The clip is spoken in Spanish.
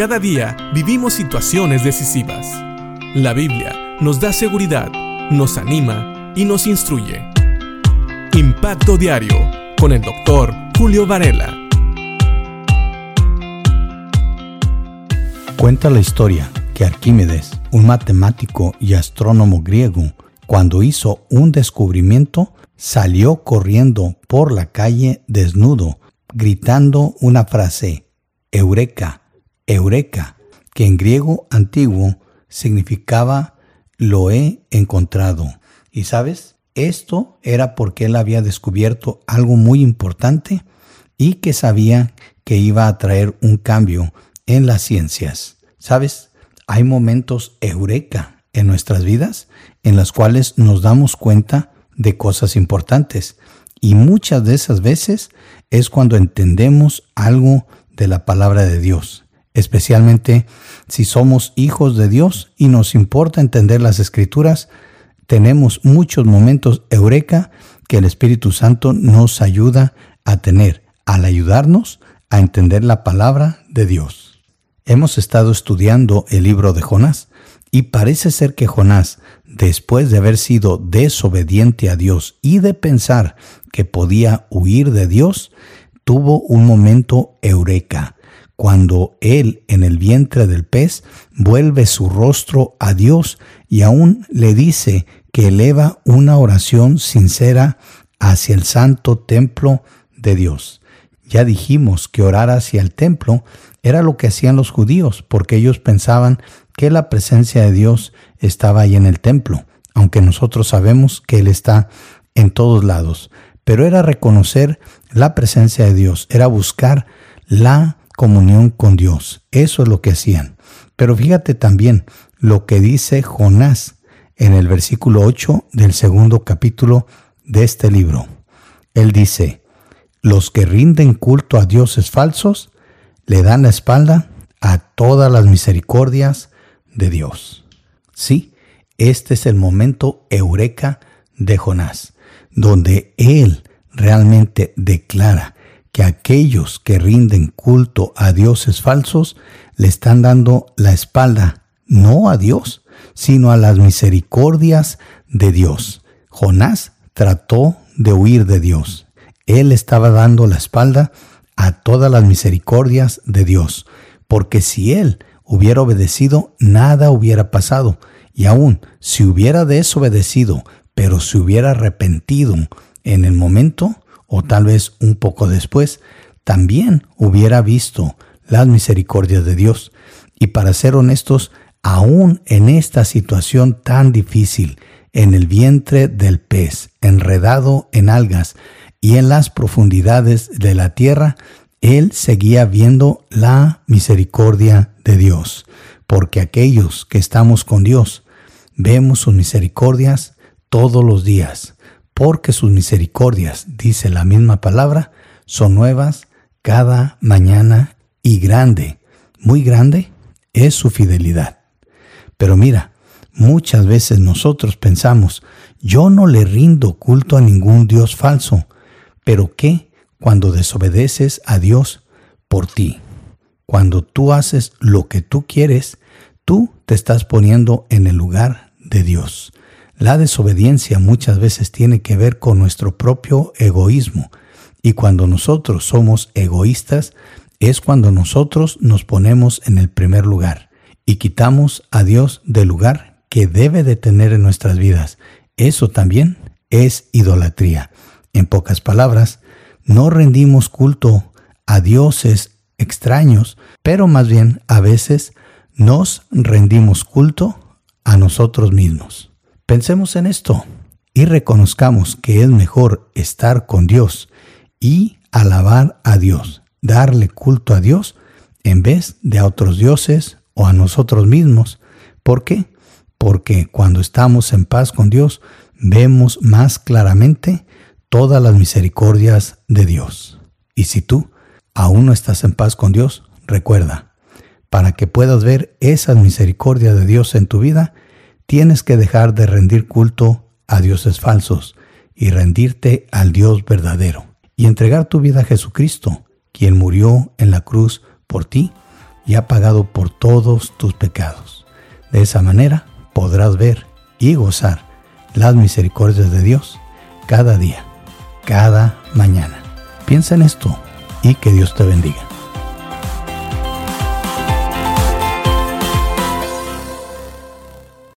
Cada día vivimos situaciones decisivas. La Biblia nos da seguridad, nos anima y nos instruye. Impacto Diario con el doctor Julio Varela. Cuenta la historia que Arquímedes, un matemático y astrónomo griego, cuando hizo un descubrimiento, salió corriendo por la calle desnudo, gritando una frase, Eureka, Eureka, que en griego antiguo significaba lo he encontrado. Y sabes, esto era porque él había descubierto algo muy importante y que sabía que iba a traer un cambio en las ciencias. ¿Sabes? Hay momentos eureka en nuestras vidas en las cuales nos damos cuenta de cosas importantes y muchas de esas veces es cuando entendemos algo de la palabra de Dios especialmente si somos hijos de Dios y nos importa entender las escrituras, tenemos muchos momentos eureka que el Espíritu Santo nos ayuda a tener al ayudarnos a entender la palabra de Dios. Hemos estado estudiando el libro de Jonás y parece ser que Jonás, después de haber sido desobediente a Dios y de pensar que podía huir de Dios, tuvo un momento eureka cuando él en el vientre del pez vuelve su rostro a Dios y aún le dice que eleva una oración sincera hacia el santo templo de Dios. Ya dijimos que orar hacia el templo era lo que hacían los judíos, porque ellos pensaban que la presencia de Dios estaba ahí en el templo, aunque nosotros sabemos que Él está en todos lados. Pero era reconocer la presencia de Dios, era buscar la comunión con Dios. Eso es lo que hacían. Pero fíjate también lo que dice Jonás en el versículo 8 del segundo capítulo de este libro. Él dice, los que rinden culto a dioses falsos le dan la espalda a todas las misericordias de Dios. Sí, este es el momento eureka de Jonás, donde él realmente declara que aquellos que rinden culto a dioses falsos le están dando la espalda no a Dios, sino a las misericordias de Dios. Jonás trató de huir de Dios. Él estaba dando la espalda a todas las misericordias de Dios, porque si él hubiera obedecido, nada hubiera pasado. Y aún si hubiera desobedecido, pero se hubiera arrepentido en el momento, o tal vez un poco después, también hubiera visto las misericordias de Dios. Y para ser honestos, aún en esta situación tan difícil, en el vientre del pez, enredado en algas y en las profundidades de la tierra, él seguía viendo la misericordia de Dios, porque aquellos que estamos con Dios, vemos sus misericordias todos los días porque sus misericordias, dice la misma palabra, son nuevas cada mañana y grande, muy grande es su fidelidad. Pero mira, muchas veces nosotros pensamos, yo no le rindo culto a ningún Dios falso, pero ¿qué cuando desobedeces a Dios por ti? Cuando tú haces lo que tú quieres, tú te estás poniendo en el lugar de Dios. La desobediencia muchas veces tiene que ver con nuestro propio egoísmo y cuando nosotros somos egoístas es cuando nosotros nos ponemos en el primer lugar y quitamos a Dios del lugar que debe de tener en nuestras vidas. Eso también es idolatría. En pocas palabras, no rendimos culto a dioses extraños, pero más bien a veces nos rendimos culto a nosotros mismos. Pensemos en esto y reconozcamos que es mejor estar con Dios y alabar a Dios, darle culto a Dios en vez de a otros dioses o a nosotros mismos. ¿Por qué? Porque cuando estamos en paz con Dios, vemos más claramente todas las misericordias de Dios. Y si tú aún no estás en paz con Dios, recuerda, para que puedas ver esas misericordias de Dios en tu vida, tienes que dejar de rendir culto a dioses falsos y rendirte al Dios verdadero y entregar tu vida a Jesucristo, quien murió en la cruz por ti, y ha pagado por todos tus pecados. De esa manera podrás ver y gozar las misericordias de Dios cada día, cada mañana. Piensa en esto y que Dios te bendiga.